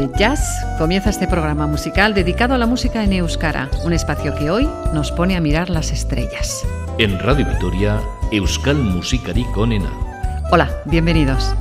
De jazz comienza este programa musical dedicado a la música en Euskara, un espacio que hoy nos pone a mirar las estrellas. En Radio Vitoria, Euskal Musikari Konena. Hola, bienvenidos.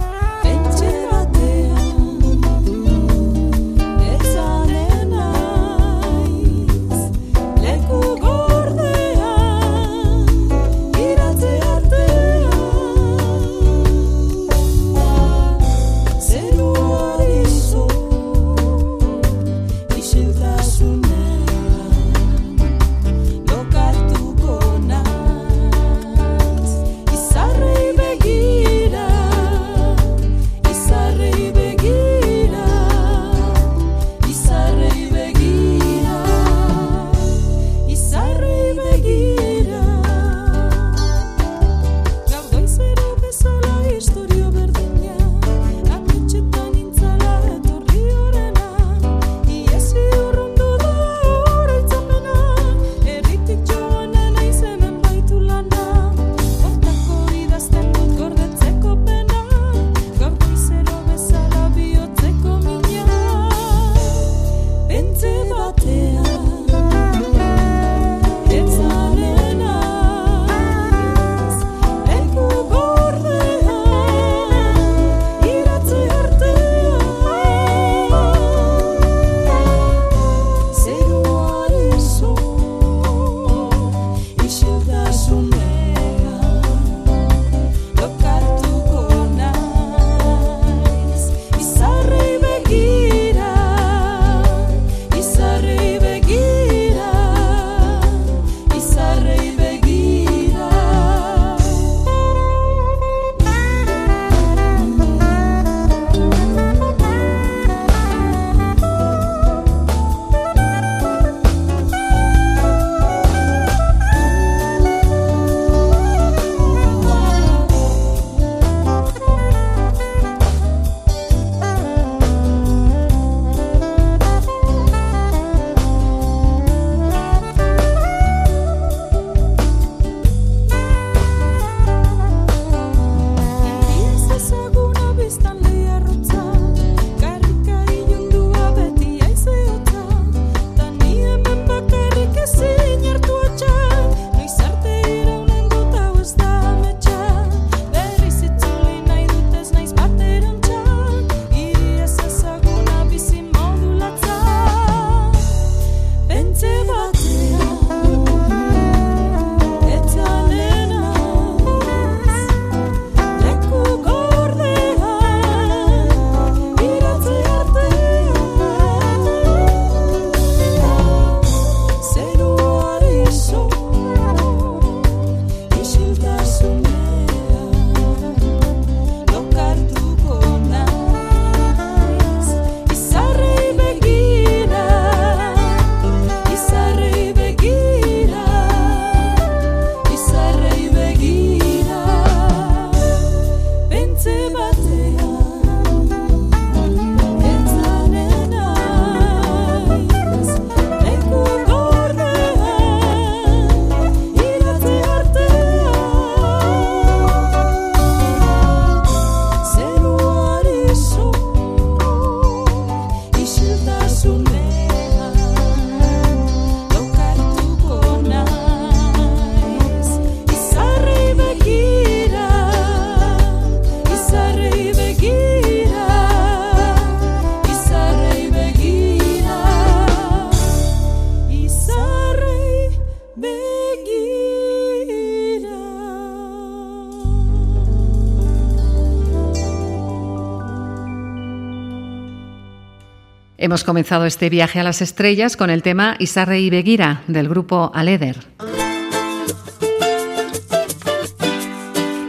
Hemos comenzado este viaje a las estrellas con el tema Isarre y Begira del grupo Aleder.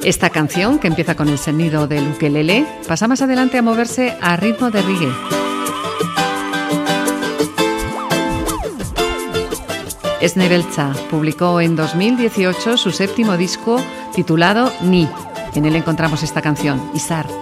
Esta canción, que empieza con el sonido del ukelele, pasa más adelante a moverse a ritmo de reggae. Esnebelza publicó en 2018 su séptimo disco titulado Ni. En él encontramos esta canción, Isar.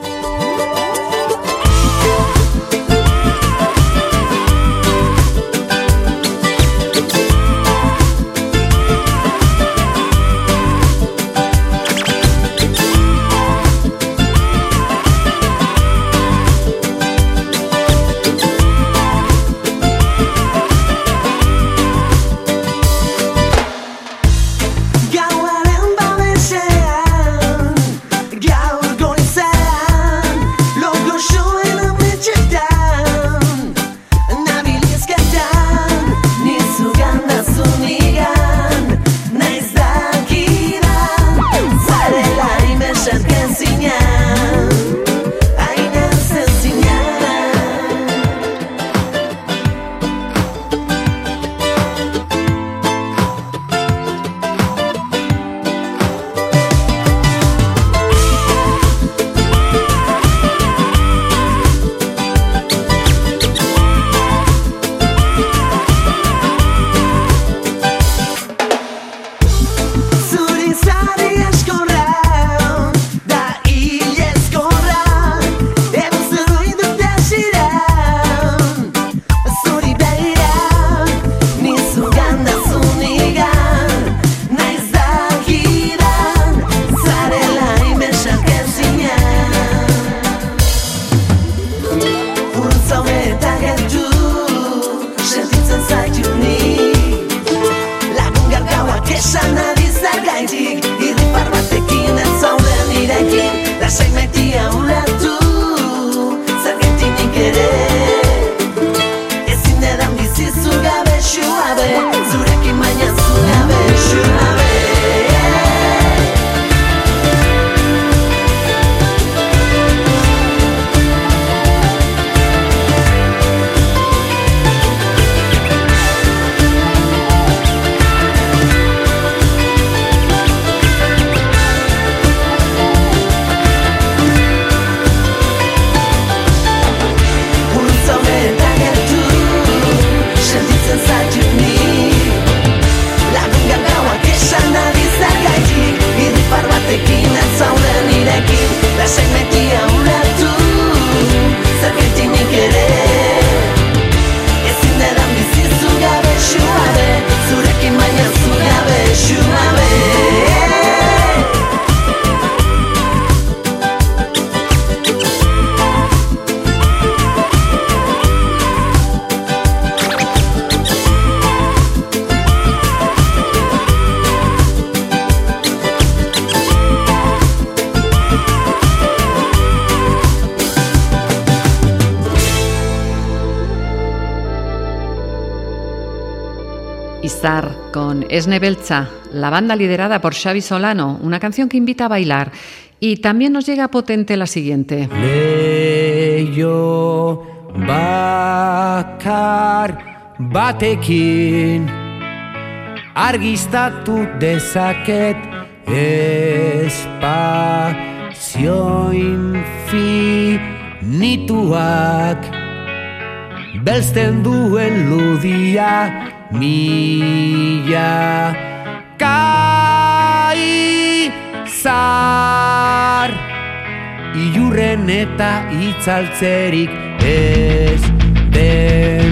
Con Esne Belza, la banda liderada por Xavi Solano, una canción que invita a bailar. Y también nos llega potente la siguiente. Leio bakar batekin argistatu dezaket espazio infinituak belzten duen ludia mila kai zar. Iurren eta itzaltzerik ez den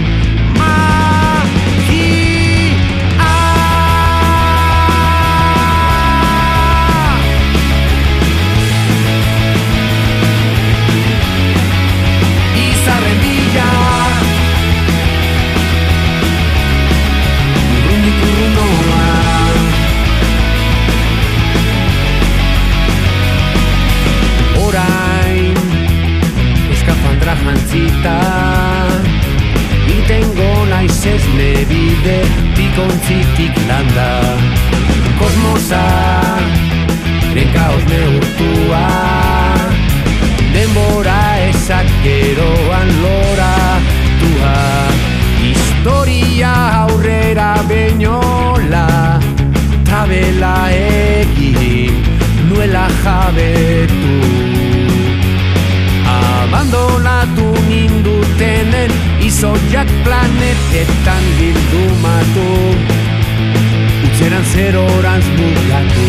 jantzita Itengo naiz ez nebide Bikontzitik landa. Kosmosa Renkaoz neurtua Denbora ezak geroan lora Tua Historia aurrera beñola Trabela egin Nuela jabetu abandonatu nindutenen izoiak planetetan bildumatu utzeran zer orantz mugatu.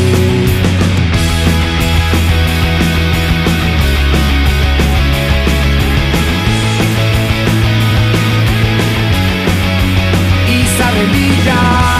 Izarren bila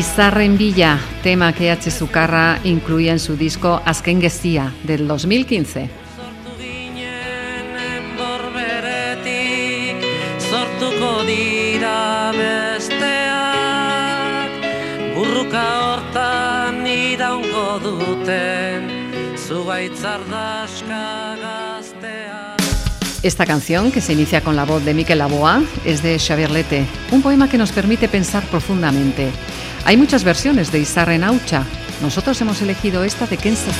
Izarren Villa, tema que H. Zucarra incluía en su disco Askengestia del 2015. Sortuko dira besteak Burruka hortan iraungo duten Zugaitzardaska gaztea Esta canción, que se inicia con la voz de Miquel Laboa, es de Xavier Lete, un poema que nos permite pensar profundamente. Hay muchas versiones de Isarren Aucha. Nosotros hemos elegido esta de.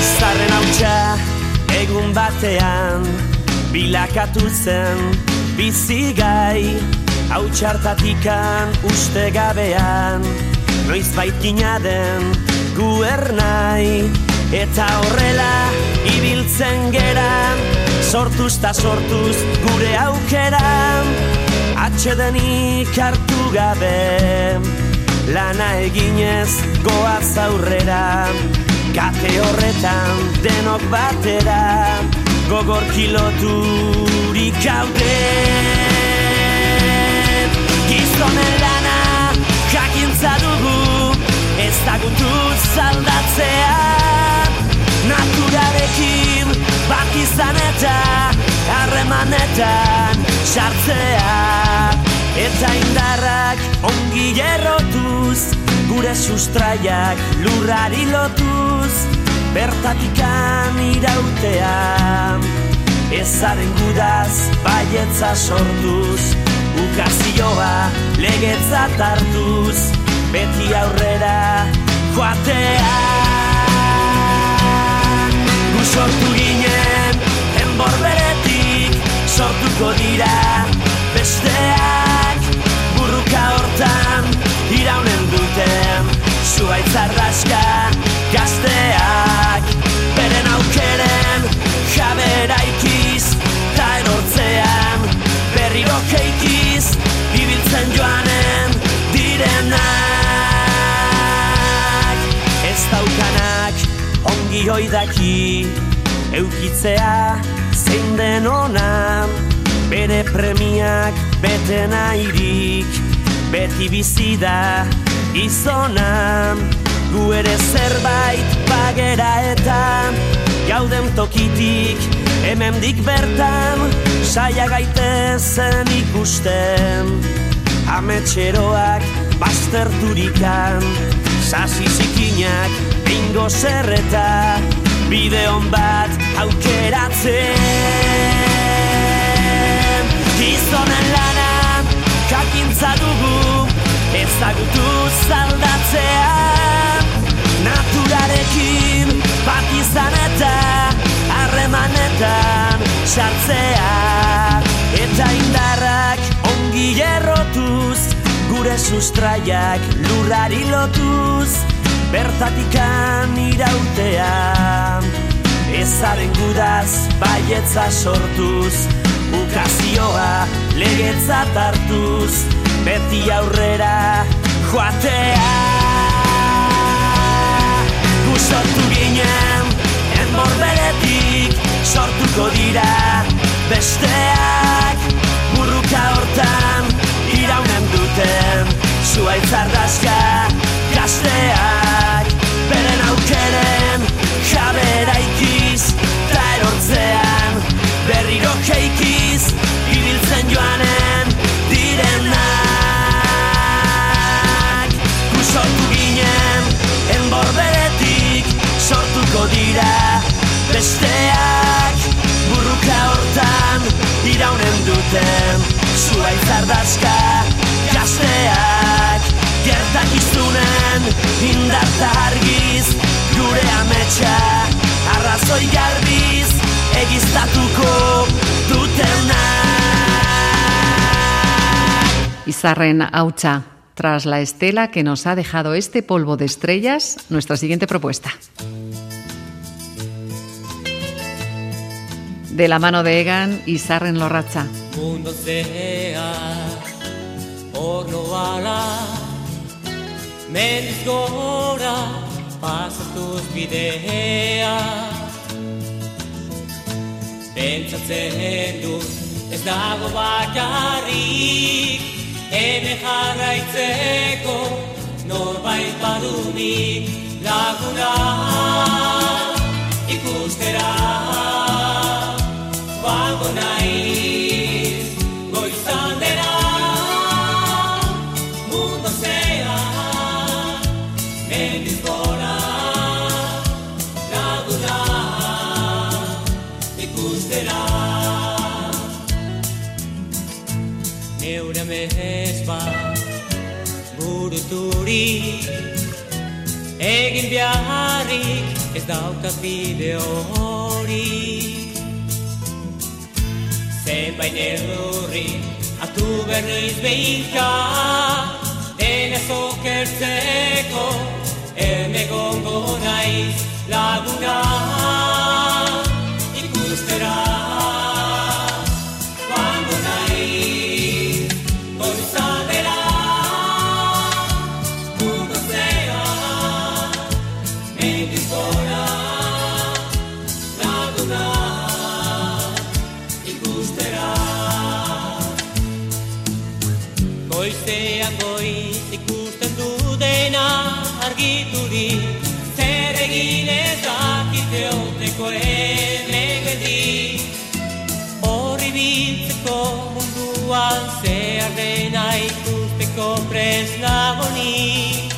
Izarren hautsa egun batean bilakatu zen bizigai hau txartatikan uste gabean noiz baitina den guernai eta horrela ibiltzen geran sortuz ta sortuz gure aukeran atxedenik hartu gabe lana eginez goaz aurrera. Kate horretan denok batera gogor kiloturik haude Gizonen lana jakintza dugu ez dagutu zaldatzea. Naturarekin bat izan eta harremanetan sartzea. Eta indarrak ongi errotuz gure sustraiak lurrari lotuz bertatikan irautea. Ezaren gudaz baietza sortuz ukazioa legetza tartuz beti aurrera joatea. Gu sortu ginen enbor beretik sortuko dira besteak. Burruka hortan iraunen duten zuaitzar daska gazteak. Beren aukeren jabera ikiz ta erortzean berriro keikiz bibiltzen joanen direnak ongi hoidaki eukitzea zein den ona bere premiak bete nahirik beti bizida izona Gu ere zerbait bagera eta Gauden tokitik hemendik bertan Saia gaitezen ikusten. Ametxeroak basterturikan Sasi zikinak bingo zerreta Bideon bat aukeratzen. Gizonen lana kakintza dugu ezagutu zaldatzea. Naturarekin bat izan eta harremanetan sartzea. Eta indarrak ongi errotuz gure sustraiak lurrari lotuz Bertatikan irautea ezaren gudaz baietza sortuz. Ukazioa legetza tartuz. Beti aurrera joatea. Gu sortu ginen enbor beretik sortuko dira besteak. Burruka hortan iraunen duten zuaitzar daska gazteak beren aukeren jabera ikiz ta erortzean berriro keikiz ibiltzen joanen direnak. Sortu ginen enbor beretik sortuko dira besteak. Burruka hortan iraunen duten zua izardazka gazteak. Gertak iztunen indarta argiz gure ametsa arrazoi garbiz egiztatuko dutena Izarren hautsa Tras la estela que nos ha dejado este polvo de estrellas, nuestra siguiente propuesta. De la mano de Egan y Sarren Lorratza. Mundo sea, horno ala, mendiz gora, pasatuz bidea. Pentsatzen dut, ez dago bakarrik, Ene jarraitzeko norbait badunik laguna ikustera Bago naiz Egin biharrik ez daukat bide hori. Zenbait neurri Atu berriz behika Denez okertzeko Eme gongo naiz laguna. Ikustera goiz ikusten du dena argiturik Zer egin ez dakite oteko emegedi Horri biltzeko munduan zehar dena ikusteko prez nagoni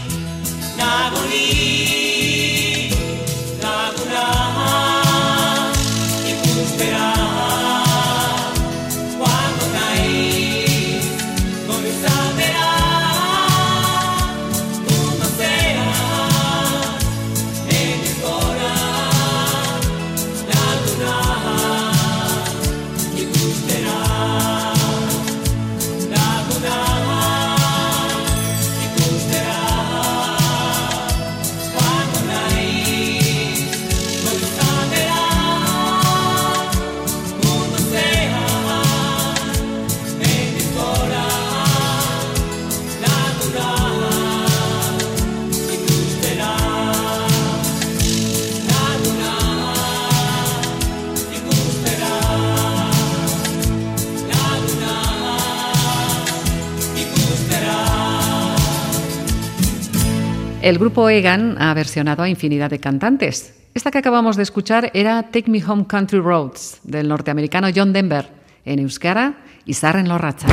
El grupo Egan ha versionado a infinidad de cantantes. Esta que acabamos de escuchar era Take Me Home Country Roads, del norteamericano John Denver, en euskara y Sarren Lorratza.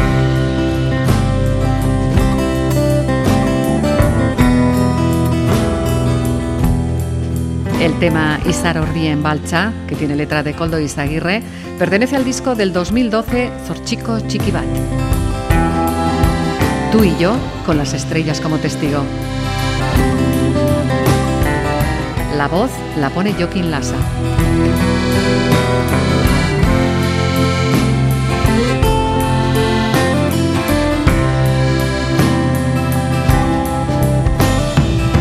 El tema Izar Ordien Balcha, que tiene letra de Coldo Izaguirre, pertenece al disco del 2012 Zorchico Chiquibat. Tú y yo, con las estrellas como testigo. La voz la pone Joaquín Lassa.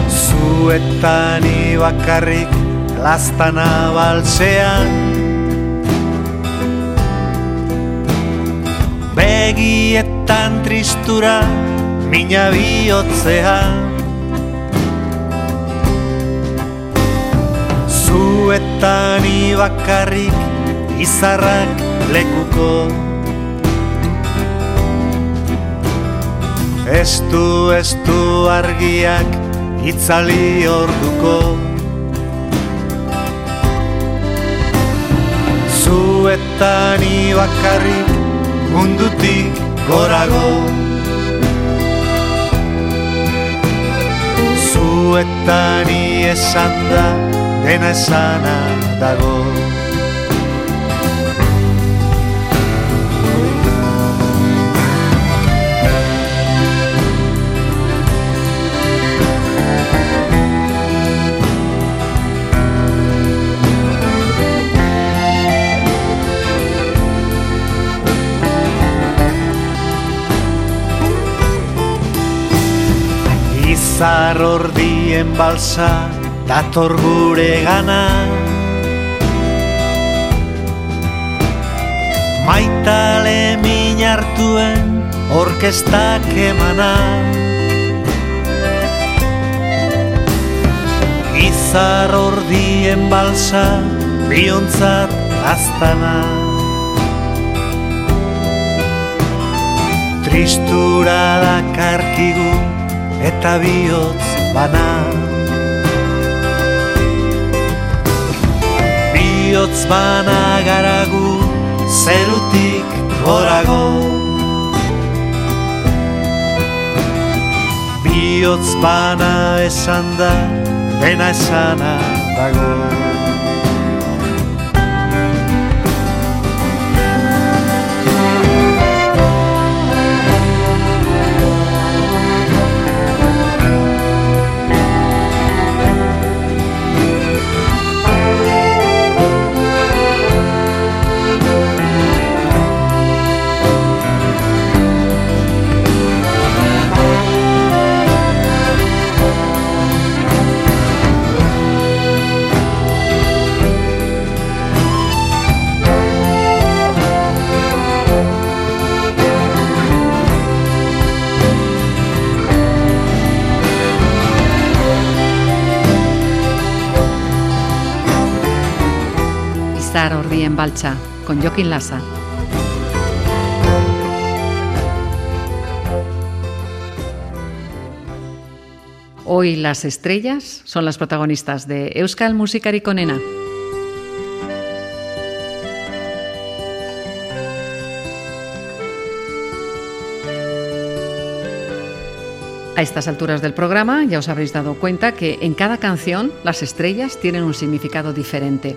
Zuetani bakarrik lastana baltzean Begietan tristura mina bihotzean Zuetani bakarrik izarrak lekuko. Estu, estu argiak itzali orduko. Zuetani bakarrik mundutik gorago. Zuetani esan da dena esana dago. Izar ordien balsa dator gure gana. Maitale min hartuen orkestak emana. Izar ordien balsa biontzat aztana. Tristura dakarkigu eta bihotz bana Bihotz bana zerutik gorago. Bihotz bana esan da dena esana dago Balcha, con Joaquín Lassa. Hoy las estrellas son las protagonistas de Euskal Musikari Konena. A estas alturas del programa ya os habréis dado cuenta que en cada canción las estrellas tienen un significado diferente.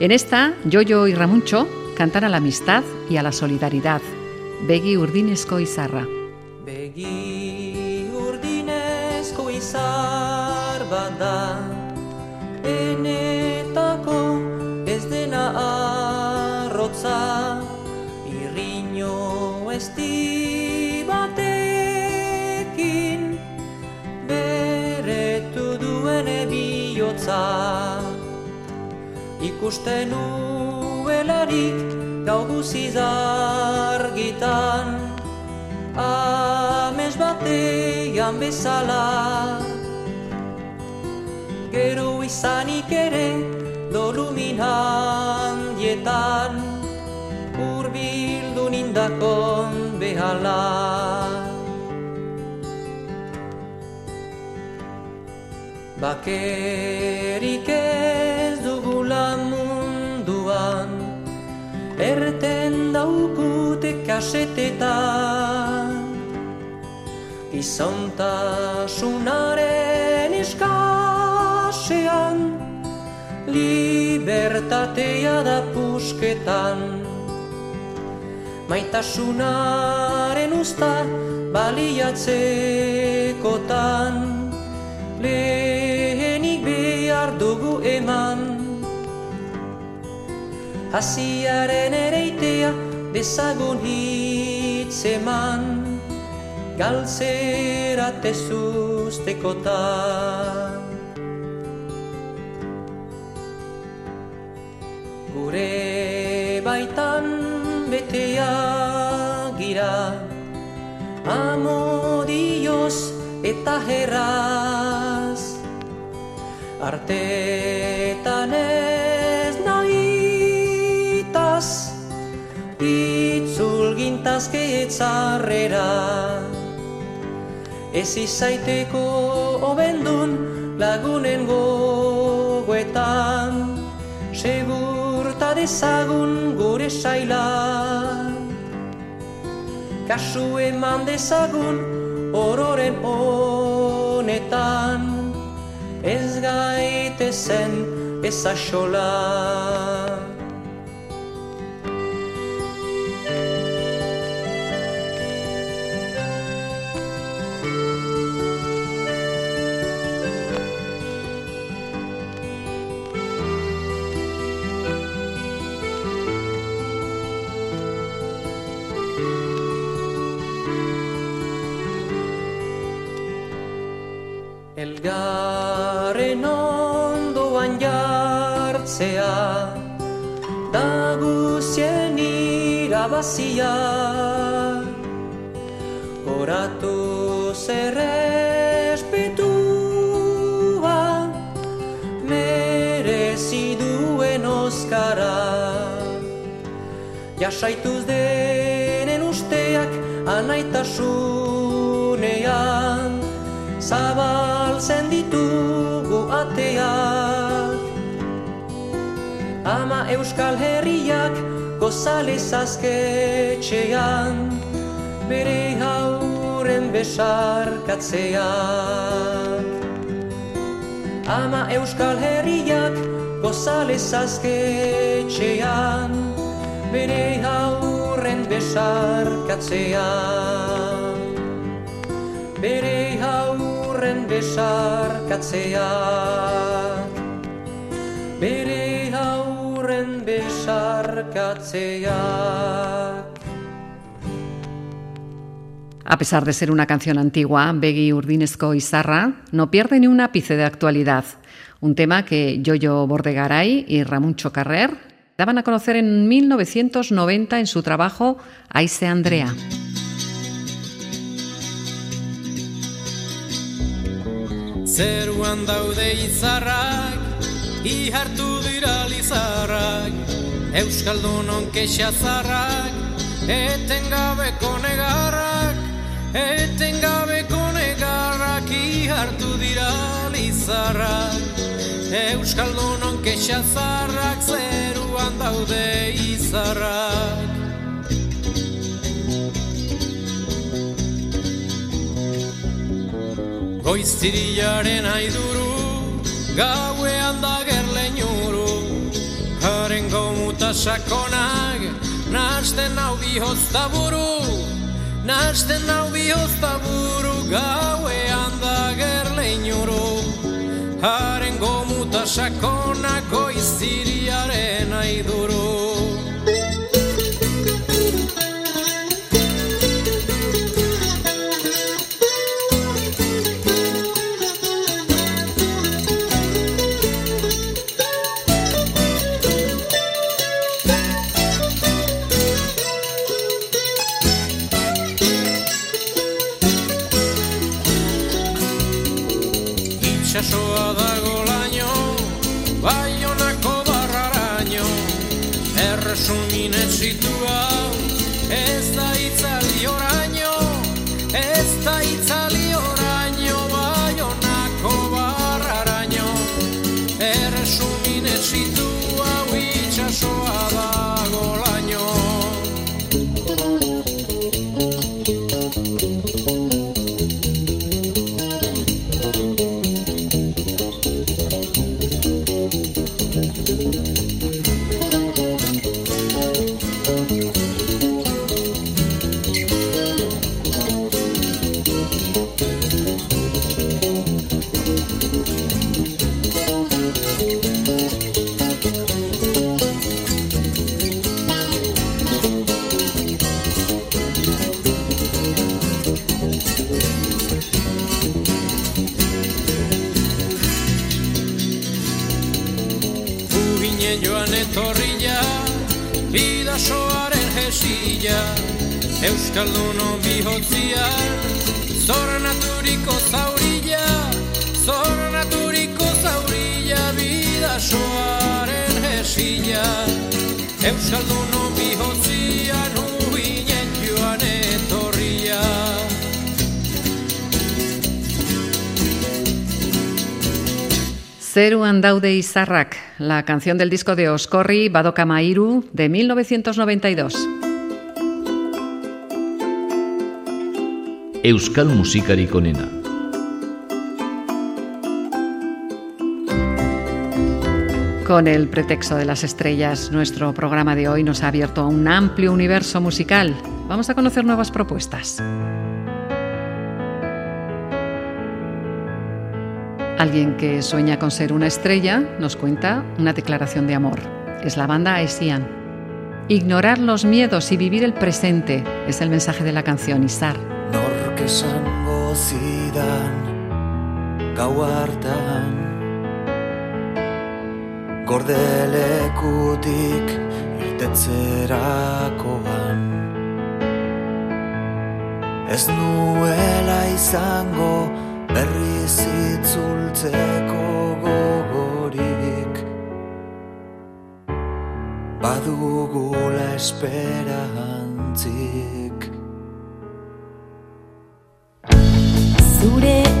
En esta, Yoyo y Ramuncho cantan a la amistad y a la solidaridad. Begi Urdinesko Izarra. Begi urdinezko izar bihotza Ikusten nuelarik gau guziz argitan Ames batean bezala. Gero izanik ere dolumin handietan Urbildu nindakon behala Bakerik ez dugula munduan Erten daukute kasetetan. Gizontasunaren eskasean Libertatea da pusketan. Maitasunaren usta baliatzekotan Lehenik Hasiaren ereitea dezagun hitzeman Galtzerate zuztekotan Gure baitan betea gira. Amodioz eta herraz Artetan Itzul gintazke etzarrera Ez izaiteko obendun lagunen gogoetan Segurta dezagun gure saila. Kasu eman dezagun ororen honetan Ez gaitezen ez axola Elgarren ondoan jartzea Da guzien irabazia. Horatu zerrespetua Merezi duen oskara Jasaituz denen usteak anaitasunean Zabaltzen ditugu ateak. Ama euskal herriak gozalez azketxean Bere hauren besarkatzeak. Ama euskal herriak gozalez azketxean Bere hauren besarkatzeak. Bere haurren A pesar de ser una canción antigua, Begi Urdinesco Izarra no pierde ni un ápice de actualidad. Un tema que Yoyo Bordegaray y Ramón Chocarrer daban a conocer en 1990 en su trabajo Aise Andrea. Zeruan daude izarrak, ihartu dira lizarrak, Euskaldunon kexa zarrak Eten gabeko negarrak Eten gabeko negarrak Ihartu dira lizarrak. Euskaldunon kexa zarrak Zeruan daude izarrak Goiztiriaren aiduru Gauean da gerlen juru Haren gomuta sakonak Nasten hau bihozta buru. Nasten hau bihozta buru Gauean da gerlen juru Haren gomuta sakonak Goiztiriaren aiduru Euskaldunon bihotzia, zornaturiko zaurilla, zornaturiko zaurilla, bidasoaren jesila, Euskaldunon bihotzia, uginen joan etorria. Zeruan daude izarrak, la canción del disco de Oscorri, Badoka Mairu, de 1992. Euskal musikarik onena. Con el pretexto de las estrellas, nuestro programa de hoy nos ha abierto a un amplio universo musical. Vamos a conocer nuevas propuestas. Alguien que sueña con ser una estrella nos cuenta una declaración de amor. Es la banda Aesian. Ignorar los miedos y vivir el presente es el mensaje de la canción Isar. Nork esango zidan gau hartan. Gordelekutik irtetzerakoan. Ez nuela izango berriz itzultzeko gogorik. Badugula esperantzik Zure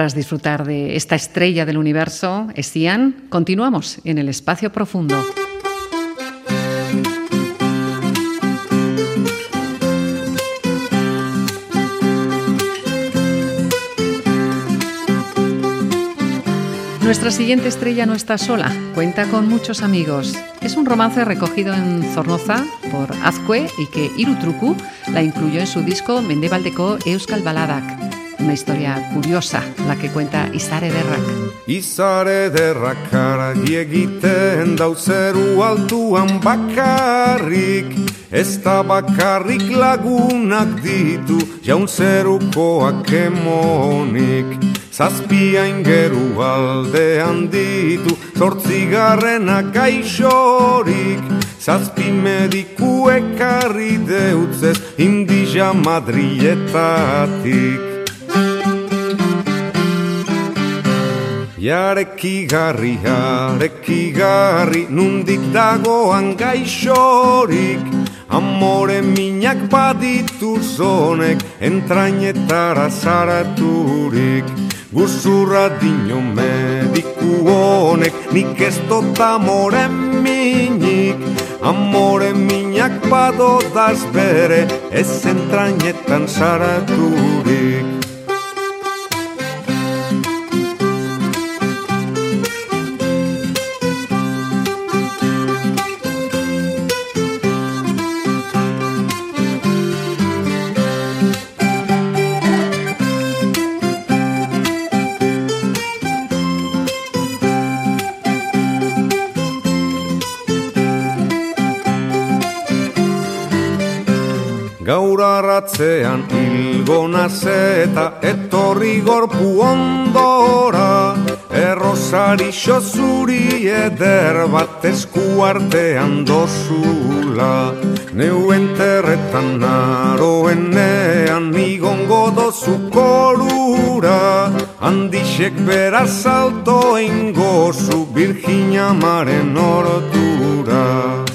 Tras disfrutar de esta estrella del universo, Estian, continuamos en el espacio profundo. Nuestra siguiente estrella no está sola, cuenta con muchos amigos. Es un romance recogido en Zornoza por Azcue y que Irutruku la incluyó en su disco Mendebaldeko Euskal Baladak. Una historia curiosa, la que cuenta Isare Derrak. Izare derrak aragi egiten dauzeru altuan bakarrik Ez da bakarrik lagunak ditu jaun zerukoak emonik Zazpia ingeru aldean ditu zortzigarrenak gaixorik Zazpi mediku ekarri deutzez indija madrietatik Jareki garri, jareki garri, nundik dagoan gaixorik. Amore minak baditu zonek, entrainetara zaraturik. Guzurra dino mediku honek, nik ez dut amore minik. Amore minak badodaz bere, ez entrainetan zaraturik arratzean hilgona zeta etorri gorpu ondora Errosari xozuri eder bat esku artean dozula. Neuen terretan naroenean igongo dozu korura Handixek beraz salto ingozu Virginia maren ordura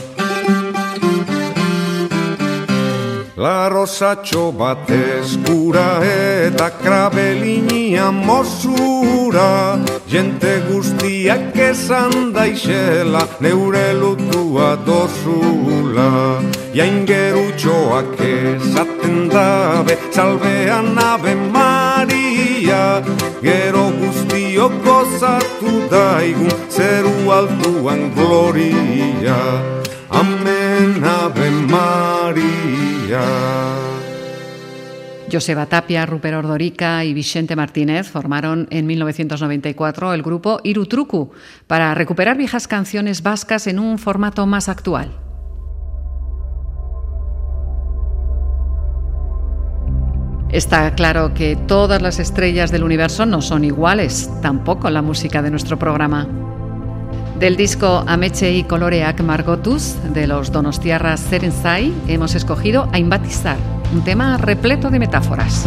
La rosatxo bat eskura eta krabelinia mozura Jente guztiak esan daixela neure lutua dozula. Jain gerutxoak esaten dabe salvean ave Maria. Gero guztiok gozatu daigun zeru altuan gloria. Amen ave Maria Joseba Tapia, Rupert Ordorica y Vicente Martínez formaron en 1994 el grupo Irutruku para recuperar viejas canciones vascas en un formato más actual. Está claro que todas las estrellas del universo no son iguales, tampoco la música de nuestro programa. Del disco Ameche y Coloreak Margotus de los Donostiarras Serenzai hemos escogido a Imbatizar, un tema repleto de metáforas.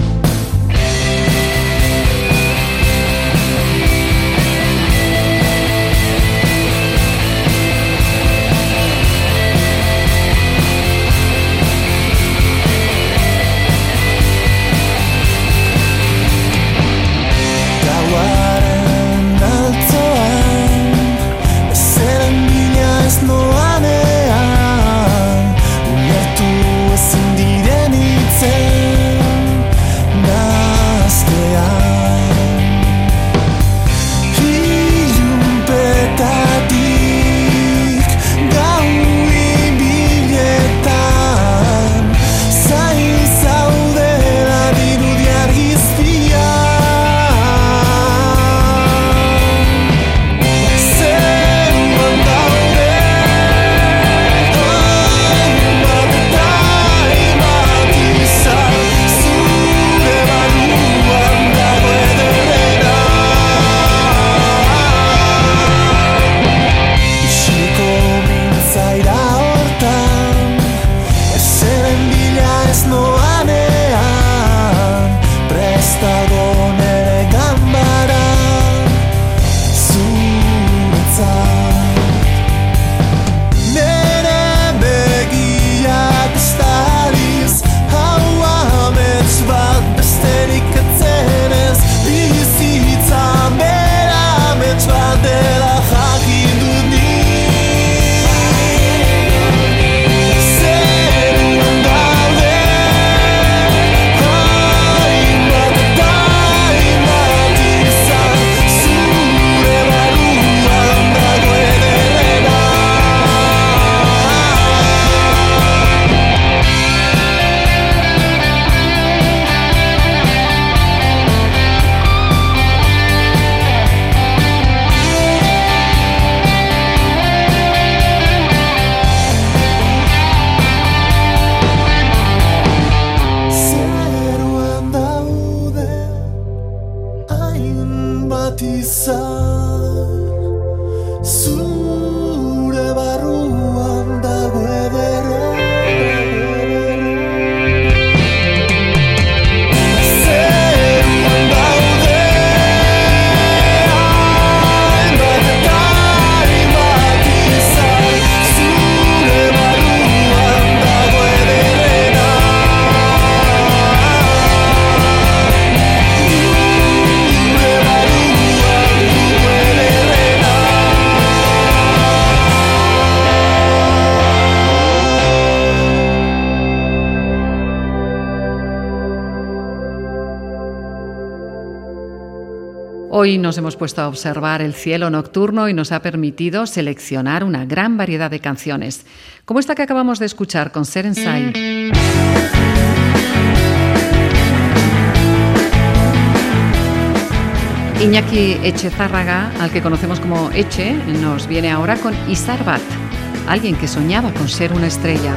Nos hemos puesto a observar el cielo nocturno y nos ha permitido seleccionar una gran variedad de canciones, como esta que acabamos de escuchar con Serensai. Iñaki Echezárraga, al que conocemos como Eche, nos viene ahora con Isarbat, alguien que soñaba con ser una estrella.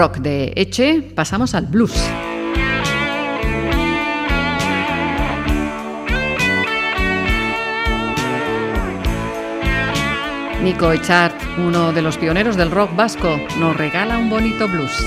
Rock de Eche pasamos al blues. Nico Echart, uno de los pioneros del rock vasco, nos regala un bonito blues.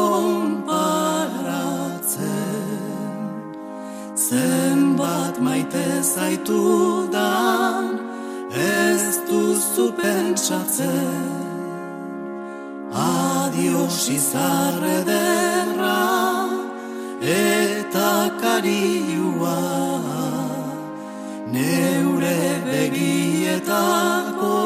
konparatzen. Zenbat maite zaitudan Ez duzu pentsatzen. Adios izarre derra Eta kariua. Neure begietako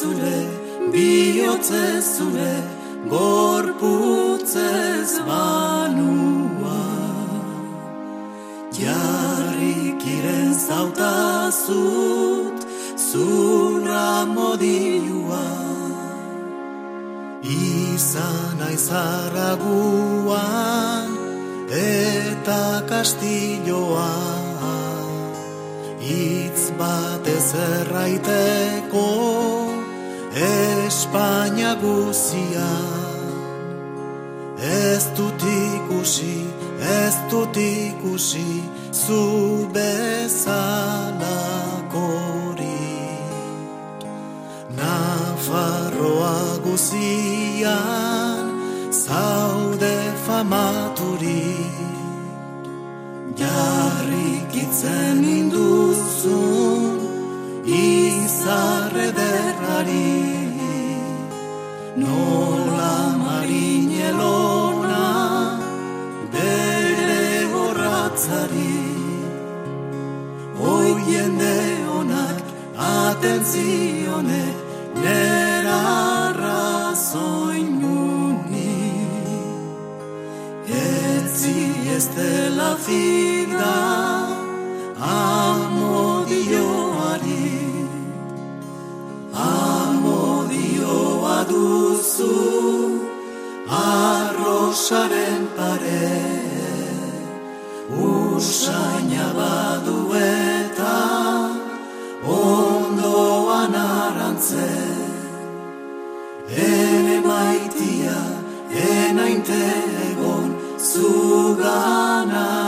zure, biotze zure, gorputzez banua. Jarrikiren zautazut, zura modilua. Izan aizarraguan, eta kastilloa. Itz batez erraiteko Espainia guzian Ez dut ikusi, ez dut ikusi zu bezalakori Nafarroa guzian zaude famaturik. Jarrikitzen induzun izarre derrari Nola marinelona bere borratzari. Hoi jende honak atentzione nera razoinuni Etzi ez dela fida amodioari Amodioa duzu arrosaren pare. Usaina badu eta ondoan arantze. Ene maitia, enainte egon zugana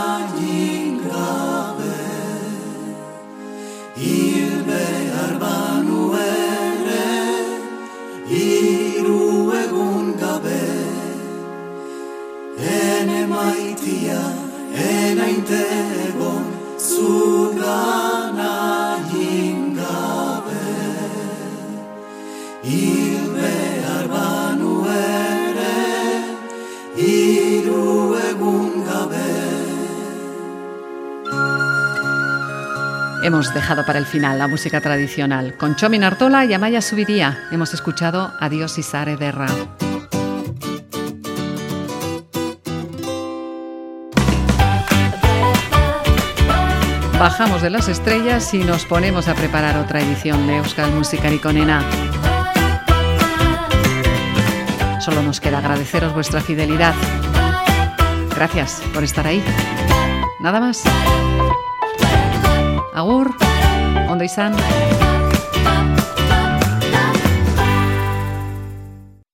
Hemos dejado para el final la música tradicional. Con Chomi Nartola y Amaya Subiría hemos escuchado Adiós Isare Derra. Bajamos de las estrellas y nos ponemos a preparar otra edición de Euskal Musikari Konena. Solo nos queda agradeceros vuestra fidelidad. Gracias por estar ahí. Nada más. Agur, ondo izan.